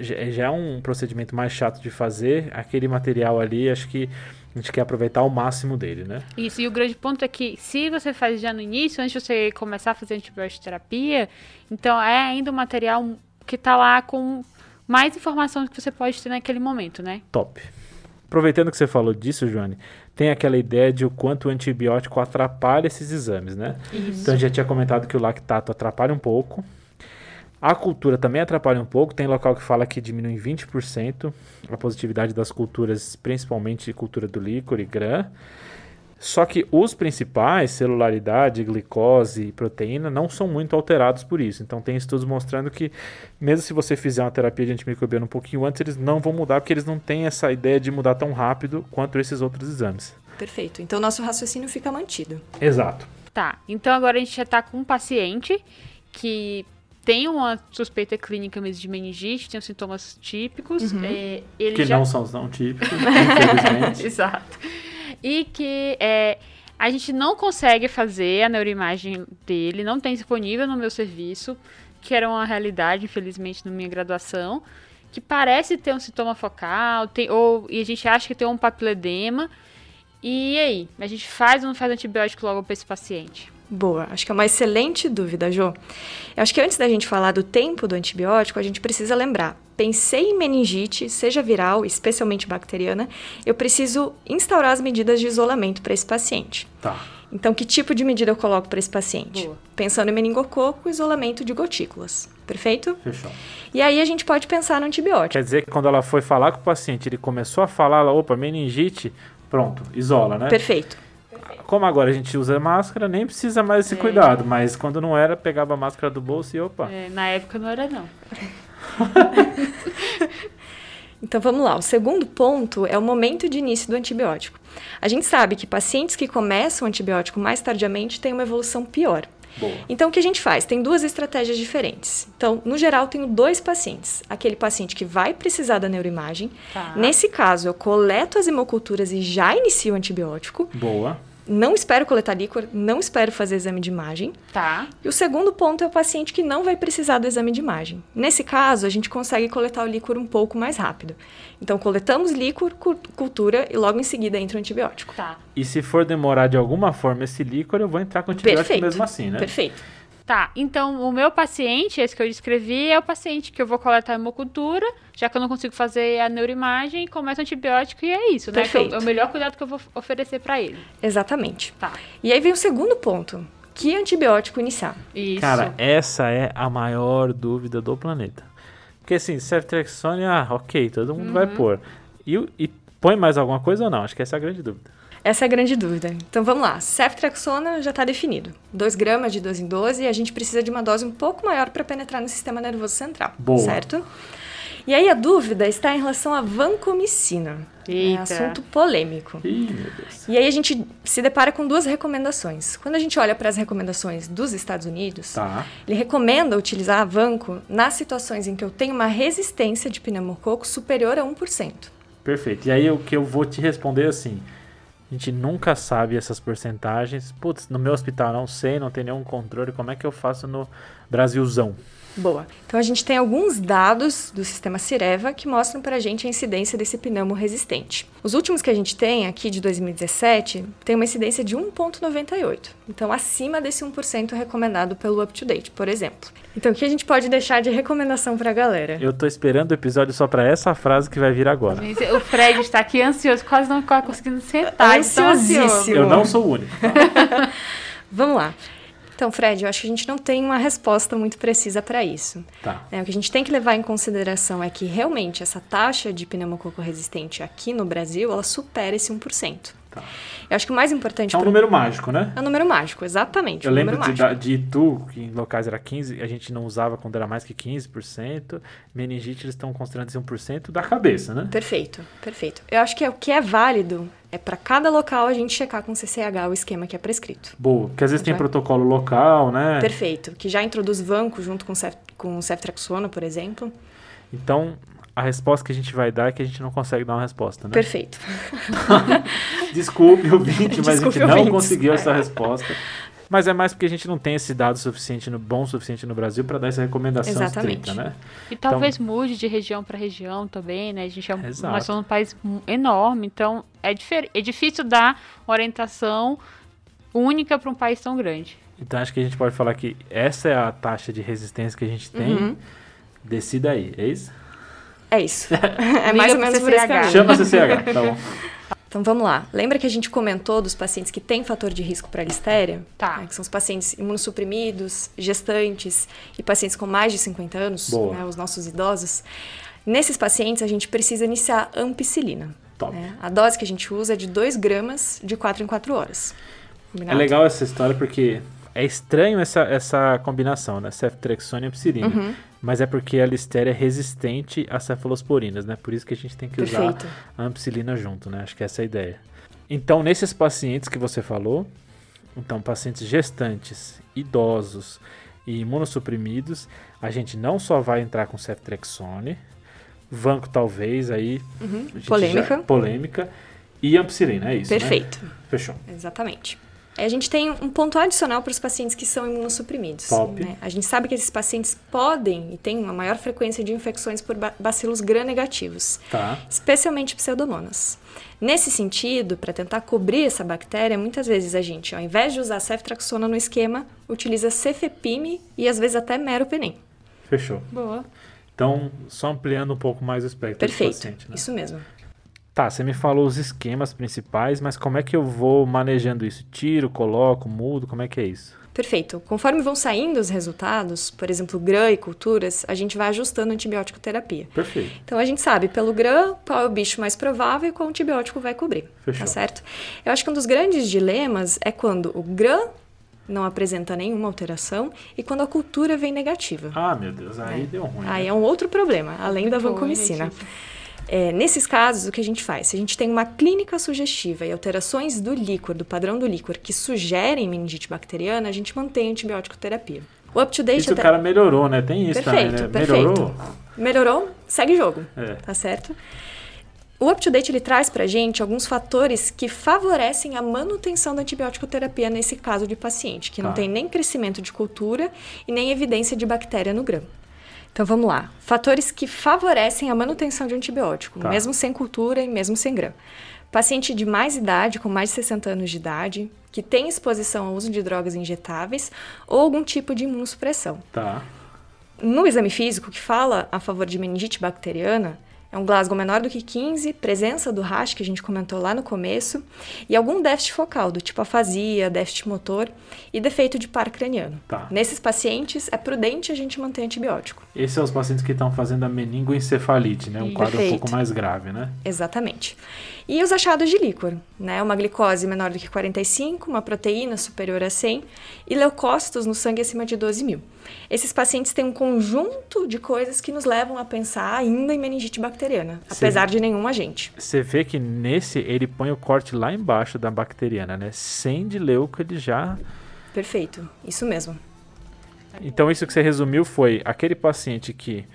já é um procedimento mais chato de fazer. Aquele material ali, acho que a gente quer aproveitar o máximo dele, né? Isso, e o grande ponto é que se você faz já no início, antes de você começar a fazer antibioterapia, então é ainda um material que tá lá com mais informação que você pode ter naquele momento, né? Top. Aproveitando que você falou disso, Joane, tem aquela ideia de o quanto o antibiótico atrapalha esses exames, né? Então, a gente já tinha comentado que o lactato atrapalha um pouco. A cultura também atrapalha um pouco. Tem local que fala que diminui em 20% a positividade das culturas, principalmente cultura do líquor e gram. Só que os principais, celularidade, glicose e proteína, não são muito alterados por isso. Então tem estudos mostrando que, mesmo se você fizer uma terapia de antimicrobiano um pouquinho antes, eles não vão mudar, porque eles não têm essa ideia de mudar tão rápido quanto esses outros exames. Perfeito. Então, nosso raciocínio fica mantido. Exato. Tá, então agora a gente já tá com um paciente que tem uma suspeita clínica mesmo de meningite, tem os sintomas típicos. é, ele Que já... não são tão típicos, [LAUGHS] infelizmente. Exato. E que é, a gente não consegue fazer a neuroimagem dele, não tem disponível no meu serviço, que era uma realidade, infelizmente, na minha graduação, que parece ter um sintoma focal, tem, ou, e a gente acha que tem um papiledema. E aí? A gente faz ou não faz antibiótico logo para esse paciente? Boa, acho que é uma excelente dúvida, Jo. Eu acho que antes da gente falar do tempo do antibiótico, a gente precisa lembrar. Pensei em meningite, seja viral, especialmente bacteriana, eu preciso instaurar as medidas de isolamento para esse paciente. Tá. Então, que tipo de medida eu coloco para esse paciente? Boa. Pensando em meningococo, isolamento de gotículas. Perfeito? Fechou. E aí a gente pode pensar no antibiótico. Quer dizer que quando ela foi falar com o paciente, ele começou a falar, ela, opa, meningite, pronto, isola, né? Perfeito. Como agora a gente usa máscara, nem precisa mais desse cuidado, mas quando não era, pegava a máscara do bolso e opa. É, na época não era, não. [LAUGHS] Então vamos lá. O segundo ponto é o momento de início do antibiótico. A gente sabe que pacientes que começam o antibiótico mais tardiamente têm uma evolução pior. Boa. Então, o que a gente faz? Tem duas estratégias diferentes. Então, no geral, tenho dois pacientes. Aquele paciente que vai precisar da neuroimagem. Tá. Nesse caso, eu coleto as hemoculturas e já inicio o antibiótico. Boa. Não espero coletar líquor, não espero fazer exame de imagem. Tá. E o segundo ponto é o paciente que não vai precisar do exame de imagem. Nesse caso, a gente consegue coletar o líquor um pouco mais rápido. Então, coletamos líquor, cu- cultura e logo em seguida entra o antibiótico. Tá. E se for demorar de alguma forma esse líquor, eu vou entrar com antibiótico Perfeito. mesmo assim, né? Perfeito. Tá, então o meu paciente, esse que eu descrevi, é o paciente que eu vou coletar a hemocultura, já que eu não consigo fazer a neuroimagem, começa o antibiótico e é isso, né? É o- Perfeito. é o melhor cuidado que eu vou oferecer pra ele. Exatamente. Tá. E aí vem o segundo ponto. Que antibiótico iniciar? Isso. Cara, essa é a maior dúvida do planeta. Porque assim, ceftriaxone, ah, ok, todo mundo vai pôr. E, e põe mais alguma coisa ou não? Acho que essa é a grande dúvida. Essa é a grande dúvida. Então vamos lá. Ceftriaxona já está definido. 2 gramas de 12 em 12 e a gente precisa de uma dose um pouco maior para penetrar no sistema nervoso central. Boa. Certo? E aí a dúvida está em relação à vancomicina. É Eita. assunto polêmico. Ih, meu Deus. E aí a gente se depara com duas recomendações. Quando a gente olha para as recomendações dos Estados Unidos, Tá. ele recomenda utilizar a vanco nas situações em que eu tenho uma resistência de pneumococo superior a 1%. Perfeito. E aí o que eu vou te responder é assim. A gente nunca sabe essas porcentagens. Putz, no meu hospital não sei, não tem nenhum controle. Como é que eu faço no Brasilzão? Boa. Então a gente tem alguns dados do sistema Cireva que mostram pra gente a incidência desse pneumo resistente. Os últimos que a gente tem aqui de 2017 tem uma incidência de 1.98. Então acima desse 1% recomendado pelo UpToDate, por exemplo. Então o que a gente pode deixar de recomendação pra galera? Eu tô esperando o episódio só pra essa frase que vai vir agora. Gente, O Fred está aqui ansioso, quase não está conseguindo sentar. de tão ansioso. Ansiosíssimo. Eu não sou o único. tá? [LAUGHS] Vamos lá. Então, Fred, eu acho que a gente não tem uma resposta muito precisa para isso. Tá. né? O que a gente tem que levar em consideração é que realmente essa taxa de pneumococo resistente aqui no Brasil, ela supera esse 1%. Tá. Eu acho que o mais importante É um pro- número mágico, né? é um número mágico, exatamente. Eu um lembro de, da- de Itu, que em locais era 15, a gente não usava quando era mais que 15%. Meningite eles estão considerando esse 1% da cabeça, né? Perfeito, perfeito. Eu acho que é, o que é válido é para cada local a gente checar com o CCH o esquema que é prescrito. Boa, porque às vezes tem Já. protocolo local, né? Perfeito. Que já introduz vanco junto com, cef com por exemplo. Então, a resposta que a gente vai dar é que a gente não consegue dar uma resposta, né? Perfeito. [LAUGHS] Desculpe, ouvinte, mas a gente não ouvintes. conseguiu essa É. resposta. Mas é mais porque a gente não tem esse dado suficiente, no, bom o suficiente no Brasil para dar essa recomendação Exatamente. estrita, né? E talvez mude de região para região também, né? A gente é, um- Exato. nós somos um país enorme, então é, é difícil dar uma orientação única para um país tão grande. Então acho que a gente pode falar que essa é a taxa de resistência que a gente tem. Uhum. Decida aí, é isso? É isso. [LAUGHS] É mais ou menos CCH. Chama CCH, tá bom. Então vamos lá. Lembra que a gente comentou dos pacientes que têm fator de risco para listéria? Tá. Né, que são os pacientes imunossuprimidos, gestantes e pacientes com mais de 50 anos, Boa. né, os nossos idosos. Nesses pacientes, a gente precisa iniciar ampicilina. Top. né? A dose que a gente usa é de 2 gramas de 4 em 4 horas. É Combinado? legal essa história porque é estranho essa, essa combinação, né? Ceftriaxone e ampicilina. Uhum. Mas é porque a listéria é resistente a cefalosporinas, né? Por isso que a gente tem que usar Perfeito. a ampicilina junto, né? Acho que essa é a ideia. Então, nesses pacientes que você falou, então pacientes gestantes, idosos e imunossuprimidos, a gente não só vai entrar com ceftriaxone, vanco talvez aí, Uhum. Polêmica. já- polêmica e ampicilina, é isso, né? Perfeito. Fechou. Exatamente. A gente tem um ponto adicional para os pacientes que são imunossuprimidos. Top. né? A gente sabe que esses pacientes podem e têm uma maior frequência de infecções por ba- bacilos gram-negativos, Tá. especialmente pseudomonas. Nesse sentido, para tentar cobrir essa bactéria, muitas vezes a gente, ao invés de usar ceftriaxona no esquema, utiliza cefepime e às vezes até meropenem. Fechou. Boa. Então, só ampliando um pouco mais o espectro do Perfeito. paciente, né? Isso mesmo. Tá, você me falou os esquemas principais, mas como é que eu vou manejando isso? Tiro, coloco, mudo, como é que é isso? Perfeito. Conforme vão saindo os resultados, por exemplo, GRAM e culturas, a gente vai ajustando a antibiótico terapia. Perfeito. Então a gente sabe pelo GRAM qual é o bicho mais provável e qual antibiótico vai cobrir. Fechou. Tá certo? Eu acho que um dos grandes dilemas é quando o GRAM não apresenta nenhuma alteração e quando a cultura vem negativa. Ah, meu Deus, aí É. deu ruim. Aí né? é um outro problema, além da Muito vancomicina. ruim, É, nesses casos, o que a gente faz? Se a gente tem uma clínica sugestiva e alterações do líquor, do padrão do líquor, que sugerem meningite bacteriana, a gente mantém a antibiótico terapia. O up-to-date Isso o até- cara melhorou, né? Tem isso Perfeito, também, né? perfeito. Melhorou? melhorou, segue jogo, É. tá certo? O up-to-date ele traz pra gente alguns fatores que favorecem a manutenção da antibiótico terapia nesse caso de paciente, que não Tá. tem nem crescimento de cultura e nem evidência de bactéria no grão. Então vamos lá. Fatores que favorecem a manutenção de antibiótico, Tá. mesmo sem cultura e mesmo sem grão. Paciente de mais idade, com mais de 60 anos de idade, que tem exposição ao uso de drogas injetáveis ou algum tipo de imunossupressão. Tá. No exame físico, que fala a favor de meningite bacteriana, é um Glasgow menor do que 15, presença do rash, que a gente comentou lá no começo, e algum déficit focal, do tipo afasia, déficit motor e defeito de par craniano. Tá. Nesses pacientes, é prudente a gente manter antibiótico. Esses são os pacientes que estão fazendo a meningoencefalite, né? Um Sim. quadro um Perfeito. pouco mais grave, né? Exatamente. E os achados de líquor, né? Uma glicose menor do que 45, uma proteína superior a 100 e leucócitos no sangue acima de 12 mil. Esses pacientes têm um conjunto de coisas que nos levam a pensar ainda em meningite bacteriana, Sim. apesar de nenhum agente. Você vê que nesse ele põe o corte lá embaixo da bacteriana, né? Sem de leuco ele já. Perfeito, isso mesmo. Então isso que você resumiu foi aquele paciente que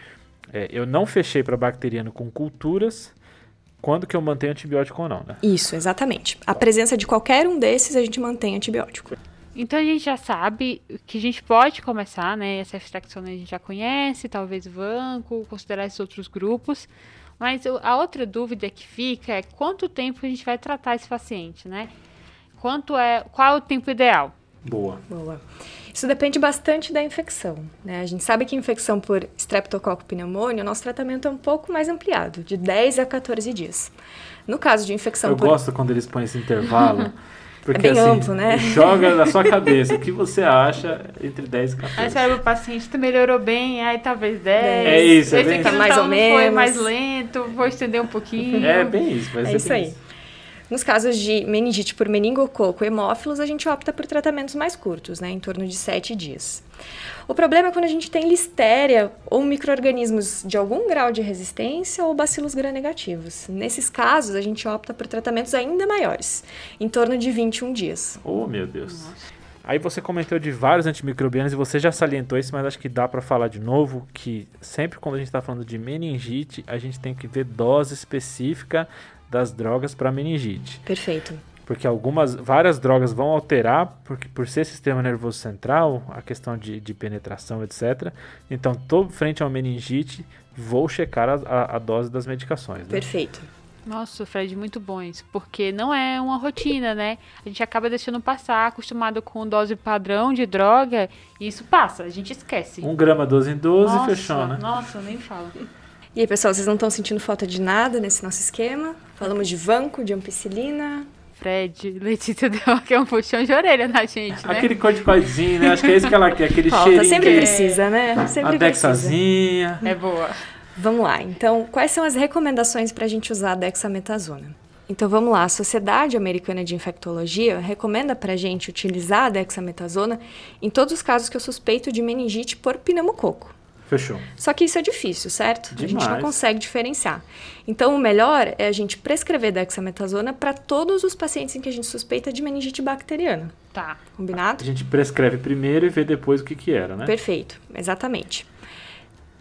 é, eu não fechei para bacteriano com culturas, quando que eu mantenho antibiótico ou não, né? Isso, exatamente. A presença de qualquer um desses a gente mantém antibiótico. Então a gente já sabe que a gente pode começar, né? Essa Taxona a gente já conhece, talvez Vanco, considerar esses outros grupos. Mas a outra dúvida que fica é quanto tempo a gente vai tratar esse paciente, né? Quanto é, qual é o tempo ideal? Boa. Boa. Isso depende bastante da infecção. Né? A gente sabe que infecção por Streptococcus pneumoniae, o nosso tratamento é um pouco mais ampliado, de 10 a 14 dias. No caso de infecção Eu por gosto quando eles põem esse intervalo. [LAUGHS] Porque É bem assim, amplo, né? joga na sua [LAUGHS] cabeça o que você acha entre 10 e Aí 14. você olha o paciente, tu melhorou bem, aí talvez 10. É isso, é Esse bem isso. não Mais tá- ou não foi menos. mais lento, vou estender um pouquinho. É bem isso, vai É ser isso aí. Nos casos de meningite por meningococo hemófilos, a gente opta por tratamentos mais curtos, né, em torno de 7 dias. O problema é quando a gente tem listéria ou micro-organismos de algum grau de resistência ou bacilos gram-negativos. Nesses casos, a gente opta por tratamentos ainda maiores, em torno de 21 dias. Oh, meu Deus. Aí você comentou de vários antimicrobianos e você já salientou isso, mas acho que dá pra falar de novo que sempre quando a gente tá falando de meningite, a gente tem que ver dose específica das drogas para meningite. Perfeito. Porque algumas, várias drogas vão alterar, porque por ser sistema nervoso central, a questão de, de penetração, etc. Então, tô frente a uma meningite, vou checar a, a- a dose das medicações. Né? Perfeito. Nossa, Fred, muito bom isso. Porque não é uma rotina, né? A gente acaba deixando passar, acostumado com dose padrão de droga, e isso passa, a gente esquece. Um grama 12 em 12 nossa, fechou, né? Nossa, nem fala. E aí, pessoal, vocês não estão sentindo falta de nada nesse nosso esquema? Falamos de vanco, de ampicilina, Fred, Letícia deu aqui um puxão de orelha na gente, né? Aquele corticoidezinho, né? Acho que é isso que ela quer, aquele Falta, cheirinho. sempre precisa, né? A Sempre precisa. dexazinha. É boa. Vamos lá. Então, quais são as recomendações para a gente usar a dexametasona? Então, vamos lá. A Sociedade Americana de Infectologia recomenda para a gente utilizar a dexametasona em todos os casos que eu suspeito de meningite por pneumococo. Fechou. Só que isso é difícil, certo? A gente não Demais. consegue diferenciar. Então, o melhor é a gente prescrever dexametasona para todos os pacientes em que a gente suspeita de meningite bacteriana. Tá. A Combinado? gente prescreve primeiro e vê depois o que que era, né? Perfeito, exatamente.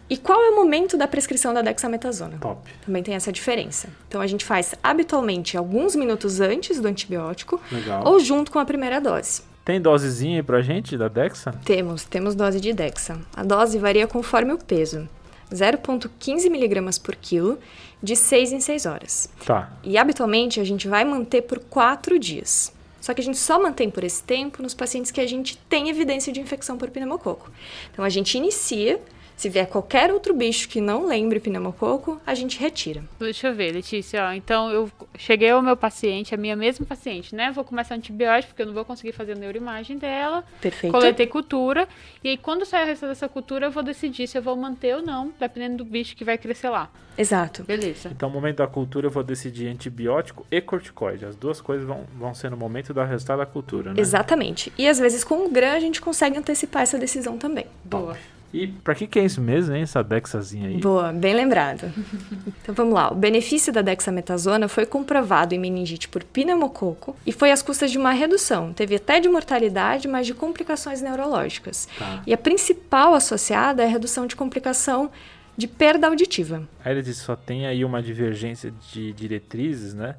E qual é o momento da prescrição da dexametasona? Top. Também tem essa diferença. Então a gente faz habitualmente alguns minutos antes do antibiótico Legal. ou junto com a primeira dose. Tem dosezinha aí pra gente da Dexa? Temos, temos dose de Dexa. A dose varia conforme o peso. 0,15 miligramas por quilo, de 6 em 6 horas. Tá. E habitualmente a gente vai manter por 4 dias. Só que a gente só mantém por esse tempo nos pacientes que a gente tem evidência de infecção por pneumococo. Então a gente inicia, Se vier qualquer outro bicho que não lembre pneumococo, a gente retira. Deixa eu ver, Letícia. Ó, então eu cheguei ao meu paciente, a minha mesma paciente, né? Vou começar antibiótico, porque eu não vou conseguir fazer a neuroimagem dela. Perfeito. Coletei cultura. E aí, quando sair o resto dessa cultura, eu vou decidir se eu vou manter ou não, dependendo do bicho que vai crescer lá. Exato. Beleza. Então, no momento da cultura, eu vou decidir antibiótico e corticoide. As duas coisas vão, vão ser no momento do resultado da cultura, né? Exatamente. E às vezes com o GRAM a gente consegue antecipar essa decisão também. Boa. E pra que que é isso mesmo, hein? Essa dexazinha aí. Boa, bem lembrado. então vamos lá. O benefício da dexametasona foi comprovado em meningite por pneumococo e foi às custas de uma redução. Teve até de mortalidade, mas de complicações neurológicas. Tá. E a principal associada é a redução de complicação de perda auditiva. Aí ele diz só tem aí uma divergência de diretrizes, né?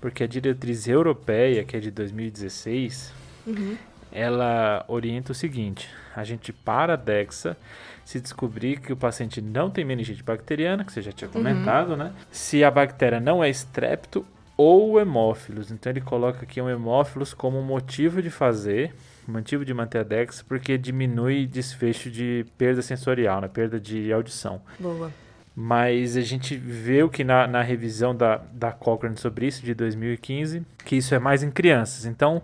Porque a diretriz europeia, que é de 2016, ela orienta o seguinte: a gente para a Dexa se descobrir que o paciente não tem meningite bacteriana, que você já tinha comentado, né? Se a bactéria não é estrepto ou hemófilos. Então ele coloca aqui um hemófilos como motivo de fazer, motivo de manter a Dexa, porque diminui desfecho de perda sensorial, né? Perda de audição. Boa. Mas a gente viu que na, na revisão da, da Cochrane sobre isso, de 2015, que isso é mais em crianças. Então,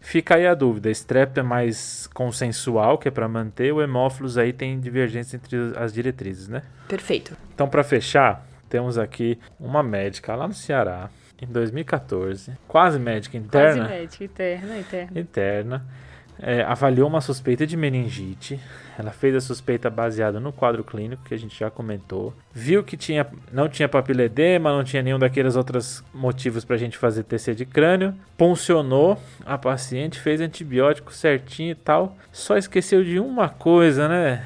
fica aí a dúvida. Strep é mais consensual, que é para manter, o hemófilos aí tem divergência entre as diretrizes, né? Perfeito. Então, para fechar, temos aqui uma médica lá no Ceará, em 2014, quase médica interna Quase médico, interna, interna. interna, é, avaliou uma suspeita de meningite. Ela fez a suspeita baseada no quadro clínico que a gente já comentou. Viu que tinha, não tinha papiledema, não tinha nenhum daqueles outros motivos para a gente fazer TC de crânio. Puncionou a paciente, fez antibiótico certinho e tal. Só esqueceu de uma coisa, né?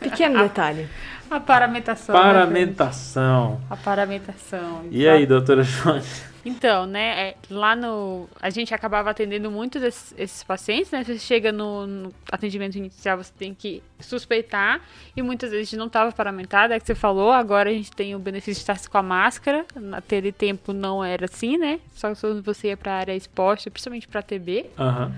Pequeno detalhe. A paramentação. né, Paramentação. gente? A paramentação. E aí, doutora Jones? Então, né, é, lá no. A gente acabava atendendo muitos desses esses pacientes, né? Você chega no, no atendimento inicial, você tem que suspeitar, e muitas vezes não estava paramentada, é que você falou, agora a gente tem o benefício de estar com a máscara. Naquele tempo não era assim, né? Só quando você ia para a área exposta, principalmente para TB. Aham.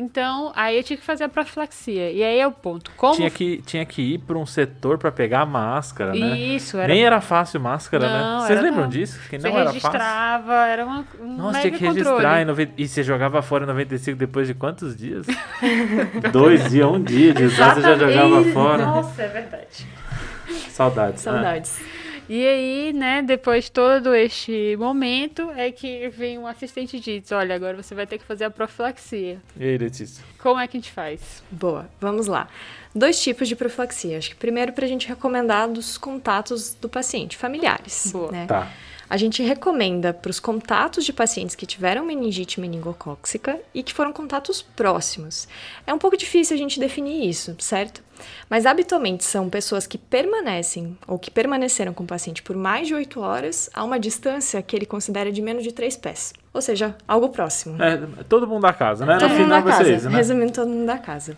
Então, aí eu tinha que fazer a profilaxia. E aí é o ponto. Como Tinha que, tinha que ir para um setor para pegar a máscara, né? Isso, era. Nem era fácil máscara, Não, né? Vocês era lembram não. disso? Que você não era fácil. registrava, era uma, um Nossa, tinha que registrar controle. em noven- e você jogava fora em 95 depois de quantos dias? [LAUGHS] Dois dias, um dia de você já jogava fora. Nossa, é verdade. Saudades. né? E aí, né, depois de todo este momento, é que vem um assistente e diz, olha, agora você vai ter que fazer a profilaxia. E aí, Letícia? Como é que a gente faz? Boa, vamos lá. Dois tipos de profilaxia. Acho que primeiro para a gente recomendar dos contatos do paciente, familiares. Boa. né? Tá. A gente recomenda para os contatos de pacientes que tiveram meningite meningocóxica e que foram contatos próximos. É um pouco difícil a gente definir isso, certo? Mas habitualmente são pessoas que permanecem ou que permaneceram com o paciente por mais de 8 horas a uma distância que ele considera de menos de 3 pés. Ou seja, algo próximo. É, todo mundo da casa, né? Todo no mundo final da casa. isso, né? Resumindo, todo mundo da casa.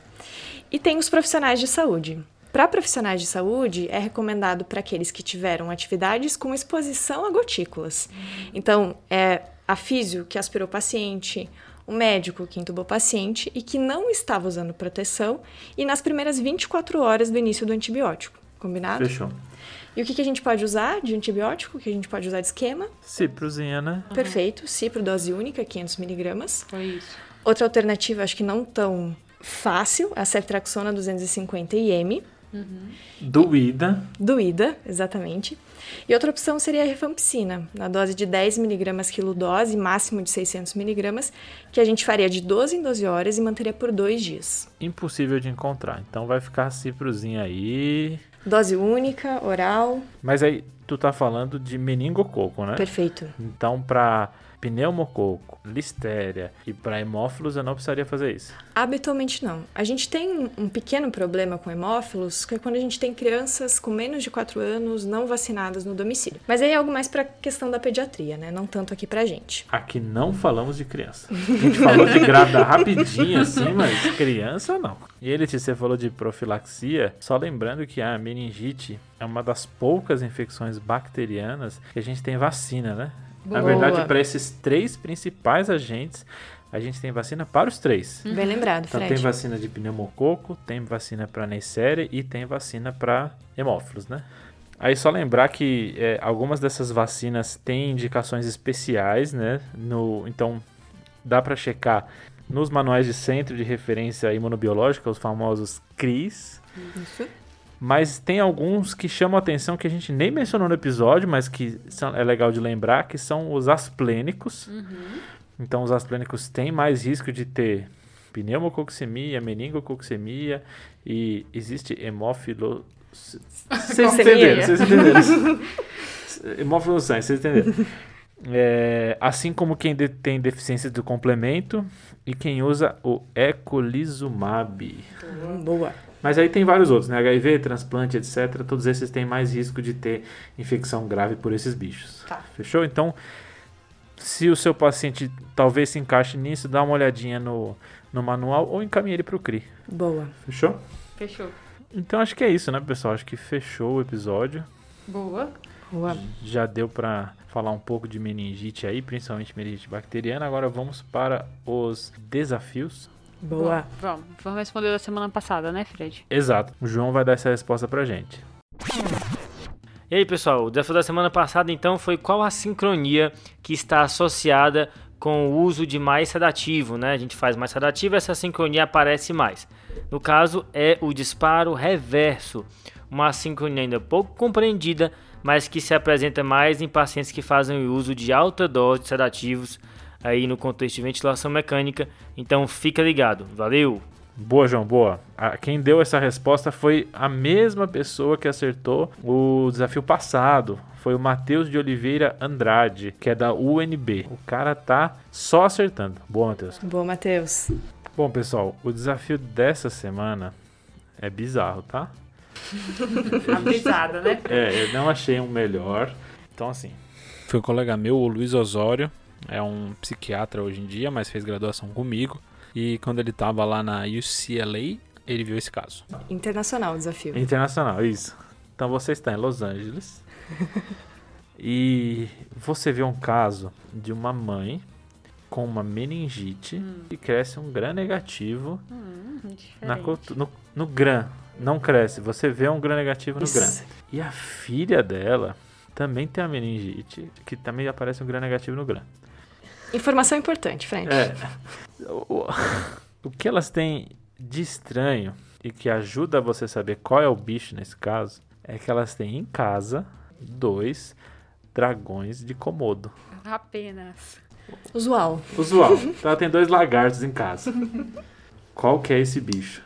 E tem os profissionais de saúde. Para profissionais de saúde, é recomendado para aqueles que tiveram atividades com exposição a gotículas. Então, é a físio que aspirou o paciente, o médico que entubou o paciente e que não estava usando proteção e nas primeiras 24 horas do início do antibiótico. Combinado? Fechou. E o que, que a gente pode usar de antibiótico? O que a gente pode usar de esquema? Ciprozinha, né? Perfeito. Cipro dose única, 500 miligramas. Foi isso. Outra alternativa, acho que não tão fácil, é a ceftriaxona 250 IM, Doída. doída, exatamente. E outra opção seria a rifampicina, na dose de 10 miligramas quilodose, máximo de 600 miligramas, que a gente faria de 12 em 12 horas e manteria por dois dias. Impossível de encontrar. Então vai ficar ciprozinha aí. Dose única, oral, Mas aí, tu tá falando de meningococo, né? perfeito. Então, pra pneumococo, listéria e para hemófilos, eu não precisaria fazer isso. Habitualmente não. A gente tem um pequeno problema com hemófilos, que é quando a gente tem crianças com menos de 4 anos não vacinadas no domicílio. Mas aí é algo mais para questão da pediatria, né? Não tanto aqui pra gente. Aqui não falamos de criança. A gente falou de grávida rapidinho assim, mas criança não. E ele, você falou de profilaxia, só lembrando que a meningite é uma das poucas infecções bacterianas que a gente tem vacina, né? Na Boa. verdade, para esses três principais agentes, a gente tem vacina para os três. Bem lembrado, Então Fred. tem vacina de pneumococo, tem vacina para Neisseria e tem vacina para hemófilos, né? Aí só lembrar que é, algumas dessas vacinas têm indicações especiais, né? No, então dá para checar nos manuais de centro de referência imunobiológica, os famosos CRIs. Isso. Mas tem alguns que chamam a atenção que a gente nem mencionou no episódio, mas que são- é legal de lembrar, que são os asplênicos. Então, os asplênicos têm mais risco de ter pneumococcemia, meningococcemia e existe hemófilo... Vocês entenderam, vocês entenderam. [LAUGHS] Hemófilo no sangue, vocês entenderam. É, assim como quem de- tem deficiência do complemento e quem usa o ecolizumab. Boa. Mas aí tem vários outros, né? HIV, transplante, etc. Todos esses têm mais risco de ter infecção grave por esses bichos. Tá. Fechou? Então, se o seu paciente talvez se encaixe nisso, dá uma olhadinha no, no manual ou encaminhe ele para o CRI. Boa. Fechou? Fechou. Então acho que é isso, né, pessoal? Acho que fechou o episódio. Boa. Boa. Já deu para falar um pouco de meningite aí, principalmente meningite bacteriana. Agora vamos para os desafios. Boa. Bom, vamos. Vamos responder da semana passada, né, Fred? Exato. O João vai dar essa resposta pra gente. E aí, pessoal, o desafio da semana passada então foi qual a sincronia que está associada com o uso de mais sedativo, né? A gente faz mais sedativo, essa sincronia aparece mais. No caso, é o disparo reverso, uma sincronia ainda pouco compreendida, mas que se apresenta mais em pacientes que fazem o uso de alta dose de sedativos aí no contexto de ventilação mecânica. Então, fica ligado. Valeu! Boa, João, boa. Quem deu essa resposta foi a mesma pessoa que acertou o desafio passado. Foi o Matheus de Oliveira Andrade, que é da UNB. O cara tá só acertando. Boa, Matheus. Boa, Matheus. Bom, pessoal, o desafio dessa semana é bizarro, tá? [LAUGHS] Avisada, né? É, eu não achei um melhor. Então, assim. Foi um colega meu, o Luiz Osório. É um psiquiatra hoje em dia, mas fez graduação comigo. E quando ele tava lá na UCLA, ele viu esse caso. Internacional o desafio. Internacional, isso. Então você está em Los Angeles. [LAUGHS] e você vê um caso de uma mãe com uma meningite e cresce um gram negativo Hum, na no, no gram. Não cresce, você vê um gram negativo no gram. Isso. E a filha dela também tem a meningite, que também aparece um gram negativo no gram. Informação importante, Fred. É. O, o que elas têm de estranho e que ajuda você a saber qual é o bicho nesse caso é que elas têm em casa dois dragões de Komodo. Apenas. Usual. Usual. Então [LAUGHS] ela tem dois lagartos em casa. Qual que é esse bicho?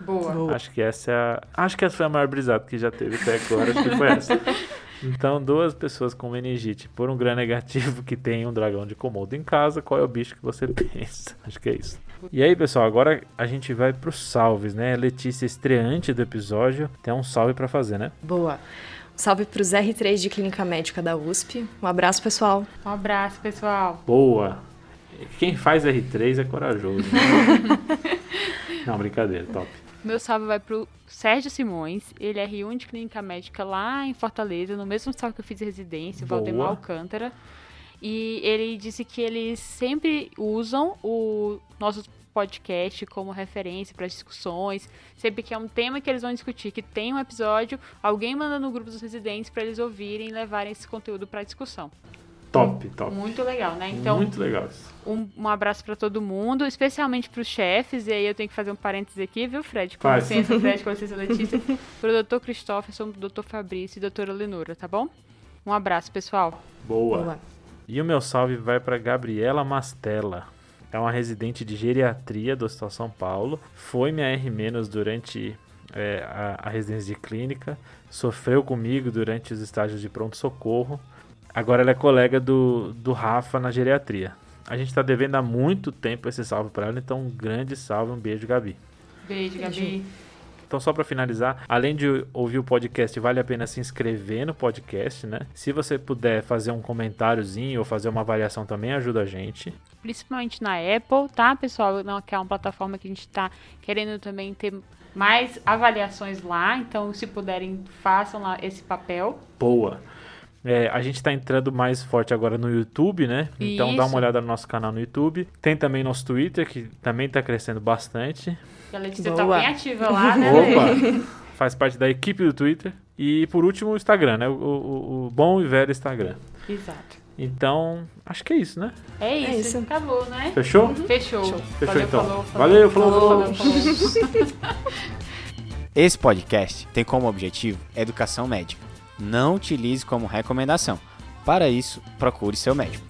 Boa. Boa. Acho que essa é a. Acho que essa foi a maior brisada que já teve até agora. Acho que foi essa. [LAUGHS] Então, duas pessoas com meningite por um gram negativo que tem um dragão de Komodo em casa, qual é o bicho que você [LAUGHS] pensa? Acho que é isso. E aí, pessoal, agora a gente vai pros salves, né? Letícia, estreante do episódio, tem um salve pra fazer, né? Boa. Salve para os R3 de Clínica Médica da USP. Um abraço, pessoal. Um abraço, pessoal. Boa! Quem faz R3 é corajoso. Né? [LAUGHS] Não, brincadeira, top. Meu salve vai pro Sérgio Simões. Ele é R1 de clínica médica lá em Fortaleza, no mesmo hospital que eu fiz residência, Boa. Valdemar Alcântara. E ele disse que eles sempre usam o nosso podcast como referência para discussões. Sempre que é um tema que eles vão discutir, que tem um episódio, alguém manda no grupo dos residentes para eles ouvirem e levarem esse conteúdo para discussão. Top, top. Muito legal, né? Então, Muito legal isso. um, um abraço para todo mundo, especialmente para os chefes. E aí eu tenho que fazer um parênteses aqui, viu, Fred? Com Faz. licença, [LAUGHS] Fred, com licença, Letícia. Pro Dr. Christopherson, Dr. Fabrício e doutora Lenora, tá bom? Um abraço, pessoal. Boa. Boa. E o meu salve vai para Gabriela Mastella. É uma residente de geriatria do Hospital São Paulo. Foi minha R- durante é, a, a residência de clínica. Sofreu comigo durante os estágios de pronto-socorro. Agora ela é colega do, do Rafa na geriatria. A gente tá devendo há muito tempo esse salve para ela, então um grande salve, um beijo, Gabi. Beijo, Gabi. Então, só para finalizar, além de ouvir o podcast, vale a pena se inscrever no podcast, né? Se você puder fazer um comentáriozinho ou fazer uma avaliação também, ajuda a gente. Principalmente na Apple, tá, pessoal? Não, que é uma plataforma que a gente tá querendo também ter mais avaliações lá. Então, se puderem, façam lá esse papel. Boa. É, a gente tá entrando mais forte agora no YouTube, né? Então dá Isso. uma olhada no nosso canal no YouTube. Tem também nosso Twitter, que também tá crescendo bastante. A Letícia Boa. tá bem ativa lá, né? Opa! [LAUGHS] Faz parte da equipe do Twitter. E por último, o Instagram, né? O, o- o bom e velho Instagram. Exato. Então, acho que é isso, né? É isso. isso. Acabou, né? Fechou? Fechou. Fechou Valeu, então. falou, falou. Valeu, falou, falou, falou. [LAUGHS] Esse podcast tem como objetivo educação médica. Não utilize como recomendação. Para isso, procure seu médico.